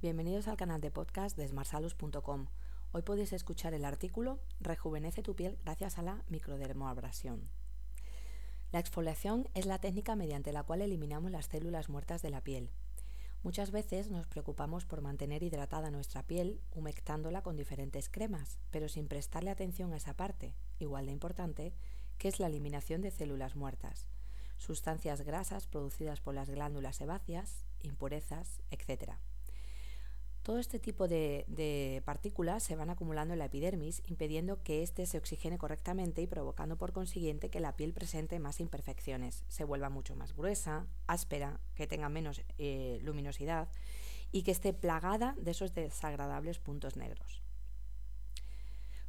Bienvenidos al canal de podcast de smartsalus.com. Hoy podéis escuchar el artículo Rejuvenece tu piel gracias a la microdermoabrasión. La exfoliación es la técnica mediante la cual eliminamos las células muertas de la piel. Muchas veces nos preocupamos por mantener hidratada nuestra piel humectándola con diferentes cremas, pero sin prestarle atención a esa parte, igual de importante, que es la eliminación de células muertas, sustancias grasas producidas por las glándulas sebáceas, impurezas, etc. Todo este tipo de, partículas se van acumulando en la epidermis, impidiendo que éste se oxigene correctamente y provocando por consiguiente que la piel presente más imperfecciones, se vuelva mucho más gruesa, áspera, que tenga menos eh, luminosidad y que esté plagada de esos desagradables puntos negros.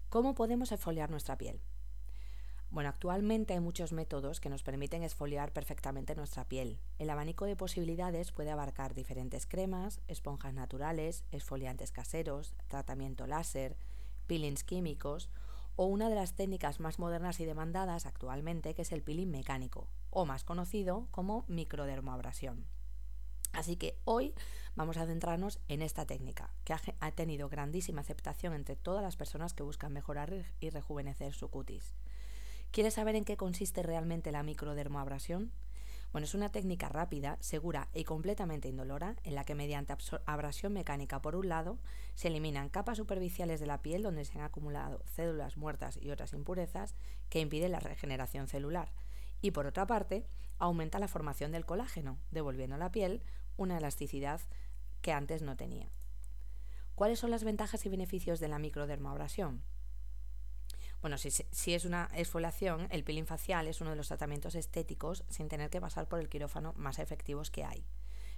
¿Cómo podemos exfoliar nuestra piel? Bueno, actualmente hay muchos métodos que nos permiten esfoliar perfectamente nuestra piel. El abanico de posibilidades puede abarcar diferentes cremas, esponjas naturales, esfoliantes caseros, tratamiento láser, peelings químicos o una de las técnicas más modernas y demandadas actualmente que es el peeling mecánico, o más conocido como microdermoabrasión. Así que hoy vamos a centrarnos en esta técnica, que ha, tenido grandísima aceptación entre todas las personas que buscan mejorar y rejuvenecer su cutis. ¿Quieres saber en qué consiste realmente la microdermoabrasión? Bueno, es una técnica rápida, segura y completamente indolora en la que mediante abrasión mecánica por un lado se eliminan capas superficiales de la piel donde se han acumulado células muertas y otras impurezas que impiden la regeneración celular y por otra parte aumenta la formación del colágeno, devolviendo a la piel una elasticidad que antes no tenía. ¿Cuáles son las ventajas y beneficios de la microdermoabrasión? Bueno, si, es una exfoliación, el peeling facial es uno de los tratamientos estéticos sin tener que pasar por el quirófano más efectivos que hay.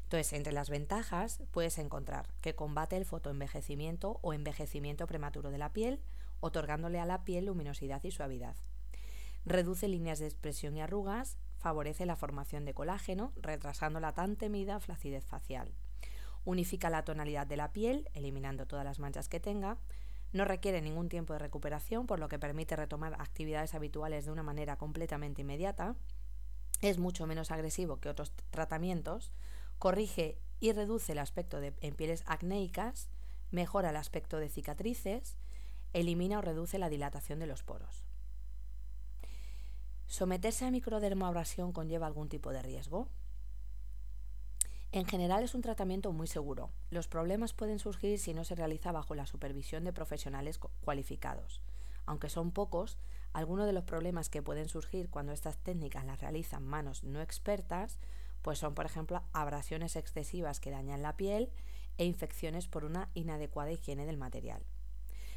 Entonces, entre las ventajas puedes encontrar que combate el fotoenvejecimiento o envejecimiento prematuro de la piel, otorgándole a la piel luminosidad y suavidad. Reduce líneas de expresión y arrugas, favorece la formación de colágeno, retrasando la tan temida flacidez facial. Unifica la tonalidad de la piel, eliminando todas las manchas que tenga, no requiere ningún tiempo de recuperación, por lo que permite retomar actividades habituales de una manera completamente inmediata. Es mucho menos agresivo que otros tratamientos. Corrige y reduce el aspecto de, en pieles acnéicas. Mejora el aspecto de cicatrices. Elimina o reduce la dilatación de los poros. ¿Someterse a microdermoabrasión conlleva algún tipo de riesgo? En general es un tratamiento muy seguro. Los problemas pueden surgir si no se realiza bajo la supervisión de profesionales cualificados. Aunque son pocos, algunos de los problemas que pueden surgir cuando estas técnicas las realizan manos no expertas, pues son por ejemplo abrasiones excesivas que dañan la piel e infecciones por una inadecuada higiene del material.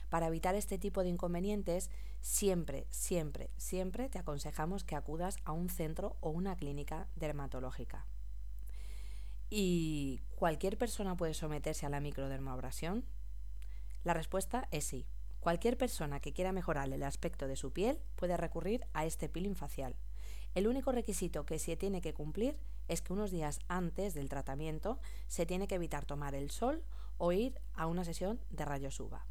Para evitar este tipo de inconvenientes, siempre, siempre, siempre te aconsejamos que acudas a un centro o una clínica dermatológica. ¿Y cualquier persona puede someterse a la microdermoabrasión? La respuesta es sí. Cualquier persona que quiera mejorar el aspecto de su piel puede recurrir a este peeling facial. El único requisito que se tiene que cumplir es que unos días antes del tratamiento se tiene que evitar tomar el sol o ir a una sesión de rayos UVA.